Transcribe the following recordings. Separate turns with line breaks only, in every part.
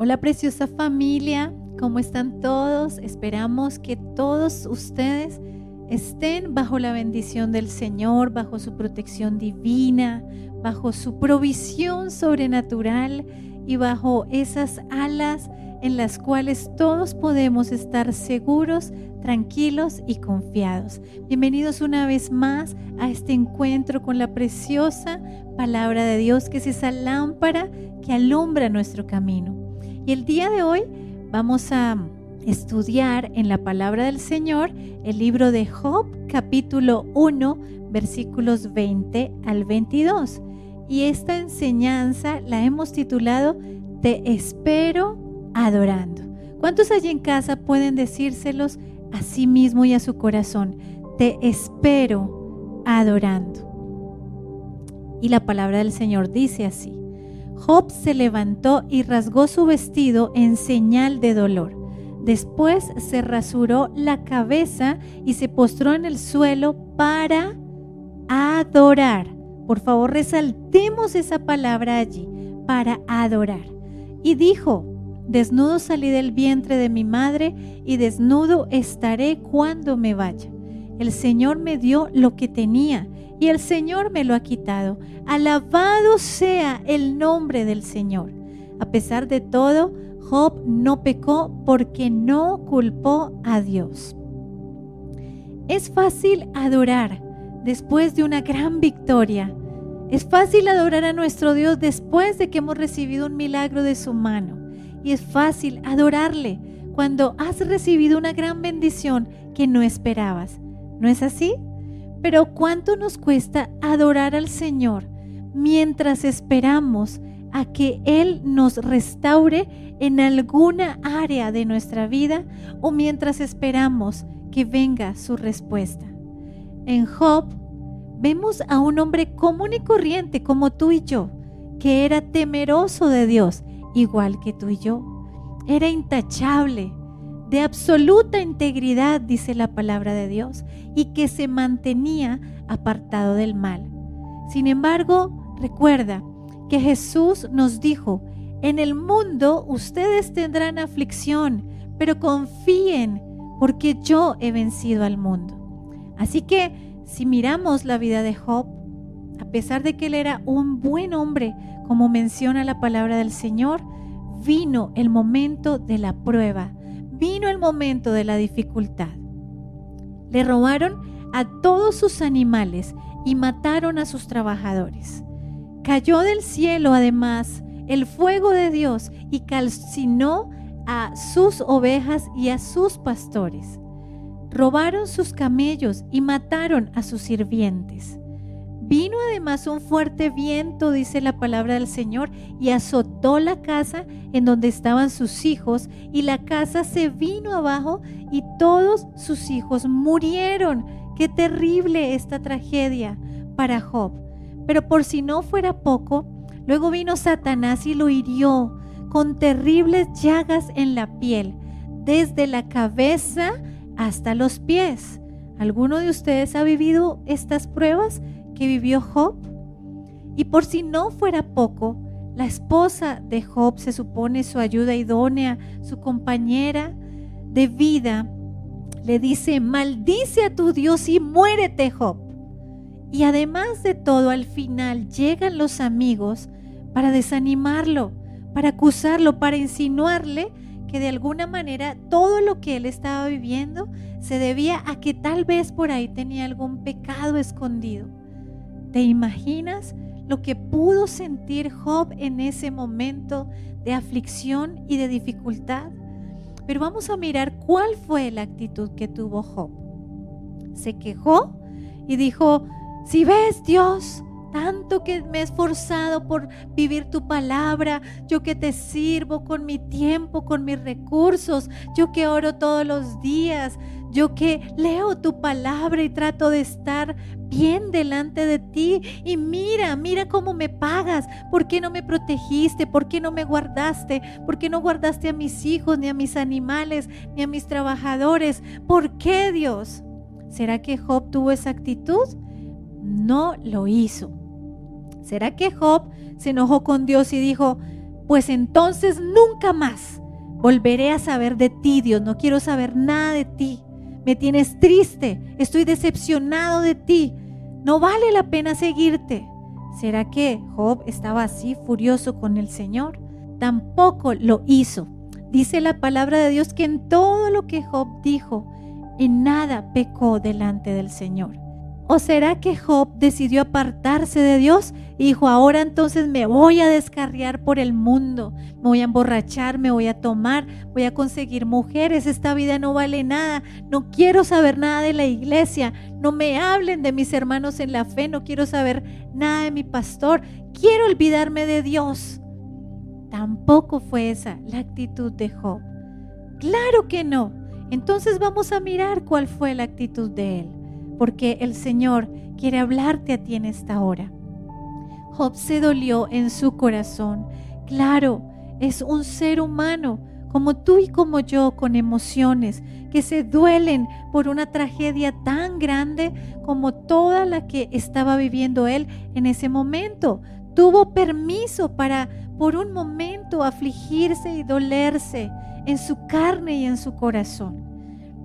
Hola preciosa familia, ¿cómo están todos? Esperamos que todos ustedes estén bajo la bendición del Señor, bajo su protección divina, bajo su provisión sobrenatural y bajo esas alas en las cuales todos podemos estar seguros, tranquilos y confiados. Bienvenidos una vez más a este encuentro con la preciosa palabra de Dios, que es esa lámpara que alumbra nuestro camino. Y el día de hoy vamos a estudiar en la palabra del Señor el libro de Job, capítulo 1, versículos 20 al 22. Y esta enseñanza la hemos titulado Te espero adorando. ¿Cuántos allí en casa pueden decírselos a sí mismo y a su corazón? Te espero adorando. Y la palabra del Señor dice así. Job se levantó y rasgó su vestido en señal de dolor. Después se rasuró la cabeza y se postró en el suelo para adorar. Por favor, resaltemos esa palabra allí, para adorar. Y dijo, desnudo salí del vientre de mi madre y desnudo estaré cuando me vaya. El Señor me dio lo que tenía y el Señor me lo ha quitado. Alabado sea el nombre del Señor. A pesar de todo, Job no pecó porque no culpó a Dios. Es fácil adorar después de una gran victoria. Es fácil adorar a nuestro Dios después de que hemos recibido un milagro de su mano. Y es fácil adorarle cuando has recibido una gran bendición que no esperabas. ¿No es así? Pero ¿cuánto nos cuesta adorar al Señor mientras esperamos a que Él nos restaure en alguna área de nuestra vida o mientras esperamos que venga su respuesta? En Job vemos a un hombre común y corriente como tú y yo, que era temeroso de Dios, igual que tú y yo. Era intachable, de absoluta integridad, dice la palabra de Dios, y que se mantenía apartado del mal. Sin embargo, recuerda que Jesús nos dijo, en el mundo ustedes tendrán aflicción, pero confíen porque yo he vencido al mundo. Así que si miramos la vida de Job, a pesar de que él era un buen hombre, como menciona la palabra del Señor, vino el momento de la prueba, vino el momento de la dificultad. Le robaron a todos sus animales y mataron a sus trabajadores. Cayó del cielo además el fuego de Dios y calcinó a sus ovejas y a sus pastores. Robaron sus camellos y mataron a sus sirvientes. Vino además un fuerte viento, dice la palabra del Señor, y azotó la casa en donde estaban sus hijos, y la casa se vino abajo y todos sus hijos murieron. Qué terrible esta tragedia para Job. Pero por si no fuera poco, luego vino Satanás y lo hirió con terribles llagas en la piel, desde la cabeza hasta los pies. ¿Alguno de ustedes ha vivido estas pruebas? Que vivió Job. Y por si no fuera poco, la esposa de Job se supone su ayuda idónea, su compañera de vida, le dice, maldice a tu Dios y muérete Job. Y además de todo, al final llegan los amigos para desanimarlo, para acusarlo, para insinuarle que de alguna manera todo lo que él estaba viviendo se debía a que tal vez por ahí tenía algún pecado escondido. ¿Te imaginas lo que pudo sentir Job en ese momento de aflicción y de dificultad? Pero vamos a mirar cuál fue la actitud que tuvo Job. Se quejó y dijo, si ves Dios, tanto que me he esforzado por vivir tu palabra, yo que te sirvo con mi tiempo, con mis recursos, yo que oro todos los días, yo que leo tu palabra y trato de estar bien delante de ti. Y mira, mira cómo me pagas, por qué no me protegiste, por qué no me guardaste, por qué no guardaste a mis hijos, ni a mis animales, ni a mis trabajadores, ¿por qué Dios? ¿Será que Job tuvo esa actitud? No lo hizo. ¿Será que Job se enojó con Dios y dijo, pues entonces nunca más volveré a saber de ti, Dios. No quiero saber nada de ti. Me tienes triste, estoy decepcionado de ti. No vale la pena seguirte. ¿Será que Job estaba así furioso con el Señor? Tampoco lo hizo. Dice la palabra de Dios que en todo lo que Job dijo, en nada pecó delante del Señor. ¿O será que Job decidió apartarse de Dios y dijo, ahora entonces me voy a descarriar por el mundo, me voy a emborrachar, me voy a tomar, voy a conseguir mujeres, esta vida no vale nada, no quiero saber nada de la iglesia, no me hablen de mis hermanos en la fe, no quiero saber nada de mi pastor, quiero olvidarme de Dios? Tampoco fue esa la actitud de Job. Claro que no. Entonces vamos a mirar cuál fue la actitud de él porque el Señor quiere hablarte a ti en esta hora. Job se dolió en su corazón. Claro, es un ser humano como tú y como yo, con emociones que se duelen por una tragedia tan grande como toda la que estaba viviendo él en ese momento. Tuvo permiso para por un momento afligirse y dolerse en su carne y en su corazón.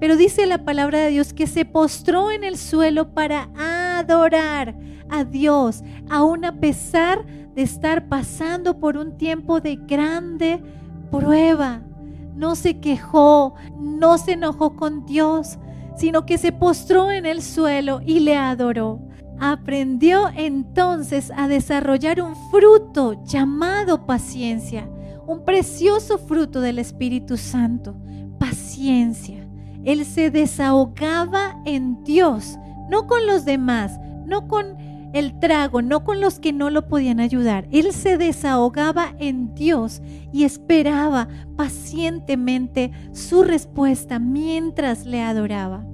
Pero dice la palabra de Dios que se postró en el suelo para adorar a Dios, aun a pesar de estar pasando por un tiempo de grande prueba. No se quejó, no se enojó con Dios, sino que se postró en el suelo y le adoró. Aprendió entonces a desarrollar un fruto llamado paciencia, un precioso fruto del Espíritu Santo, paciencia. Él se desahogaba en Dios, no con los demás, no con el trago, no con los que no lo podían ayudar. Él se desahogaba en Dios y esperaba pacientemente su respuesta mientras le adoraba.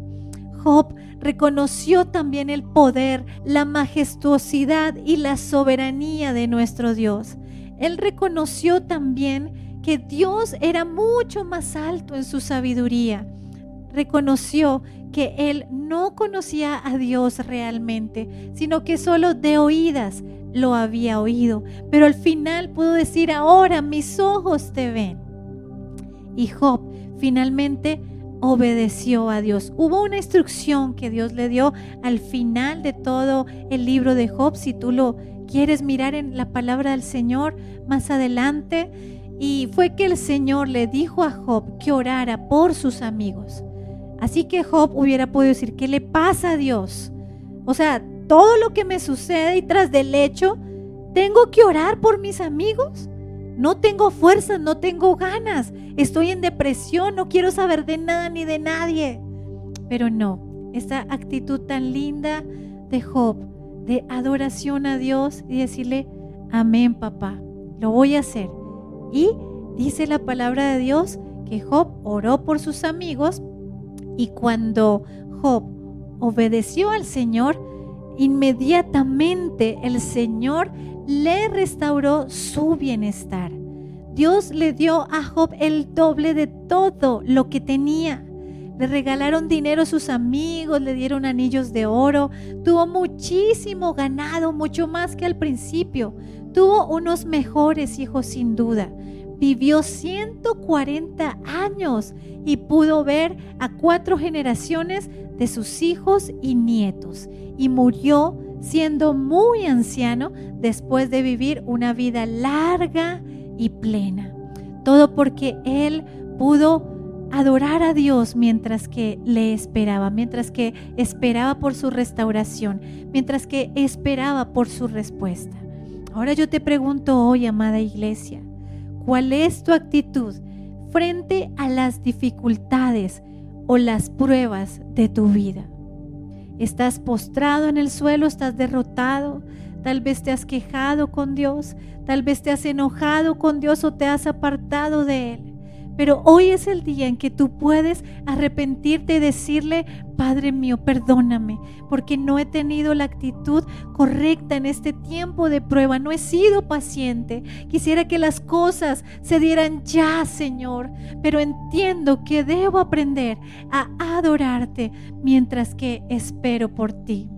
Job reconoció también el poder, la majestuosidad y la soberanía de nuestro Dios. Él reconoció también que Dios era mucho más alto en su sabiduría reconoció que él no conocía a Dios realmente, sino que solo de oídas lo había oído. Pero al final pudo decir, ahora mis ojos te ven. Y Job finalmente obedeció a Dios. Hubo una instrucción que Dios le dio al final de todo el libro de Job, si tú lo quieres mirar en la palabra del Señor más adelante. Y fue que el Señor le dijo a Job que orara por sus amigos. Así que Job hubiera podido decir, ¿qué le pasa a Dios? O sea, todo lo que me sucede y tras del hecho, ¿tengo que orar por mis amigos? No tengo fuerzas, no tengo ganas, estoy en depresión, no quiero saber de nada ni de nadie. Pero no, esa actitud tan linda de Job, de adoración a Dios y decirle, amén papá, lo voy a hacer. Y dice la palabra de Dios que Job oró por sus amigos y cuando Job obedeció al Señor, inmediatamente el Señor le restauró su bienestar. Dios le dio a Job el doble de todo lo que tenía. Le regalaron dinero a sus amigos, le dieron anillos de oro, tuvo muchísimo ganado, mucho más que al principio. Tuvo unos mejores hijos sin duda vivió 140 años y pudo ver a cuatro generaciones de sus hijos y nietos y murió siendo muy anciano después de vivir una vida larga y plena. Todo porque él pudo adorar a Dios mientras que le esperaba, mientras que esperaba por su restauración, mientras que esperaba por su respuesta. Ahora yo te pregunto hoy, amada iglesia, ¿Cuál es tu actitud frente a las dificultades o las pruebas de tu vida? ¿Estás postrado en el suelo? ¿Estás derrotado? Tal vez te has quejado con Dios, tal vez te has enojado con Dios o te has apartado de Él. Pero hoy es el día en que tú puedes arrepentirte y decirle, Padre mío, perdóname, porque no he tenido la actitud correcta en este tiempo de prueba, no he sido paciente. Quisiera que las cosas se dieran ya, Señor, pero entiendo que debo aprender a adorarte mientras que espero por ti.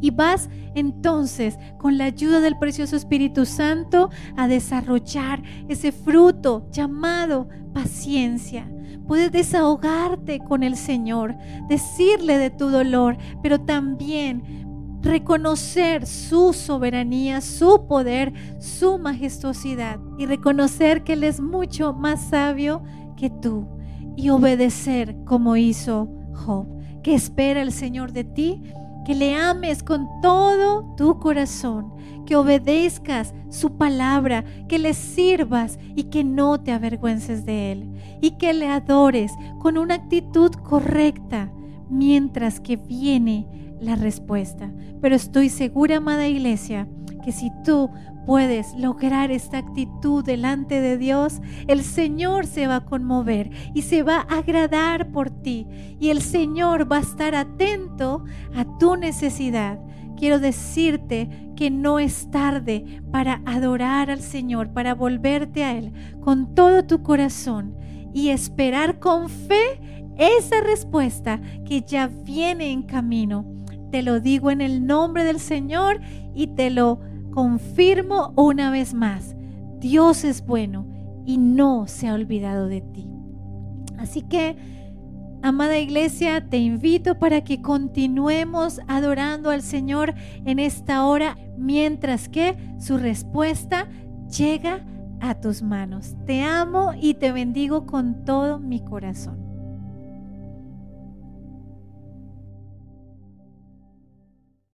Y vas entonces con la ayuda del precioso Espíritu Santo a desarrollar ese fruto llamado paciencia. Puedes desahogarte con el Señor, decirle de tu dolor, pero también reconocer su soberanía, su poder, su majestuosidad y reconocer que Él es mucho más sabio que tú y obedecer como hizo Job. Que espera el Señor de ti? Que le ames con todo tu corazón, que obedezcas su palabra, que le sirvas y que no te avergüences de Él y que le adores con una actitud correcta mientras que viene la respuesta. Pero estoy segura, amada iglesia, que si tú puedes lograr esta actitud delante de Dios, el Señor se va a conmover y se va a agradar por ti. Y el Señor va a estar atento a tu necesidad. Quiero decirte que no es tarde para adorar al Señor, para volverte a Él con todo tu corazón y esperar con fe esa respuesta que ya viene en camino te lo digo en el nombre del Señor y te lo confirmo una vez más. Dios es bueno y no se ha olvidado de ti. Así que, amada iglesia, te invito para que continuemos adorando al Señor en esta hora mientras que su respuesta llega a tus manos. Te amo y te bendigo con todo mi corazón.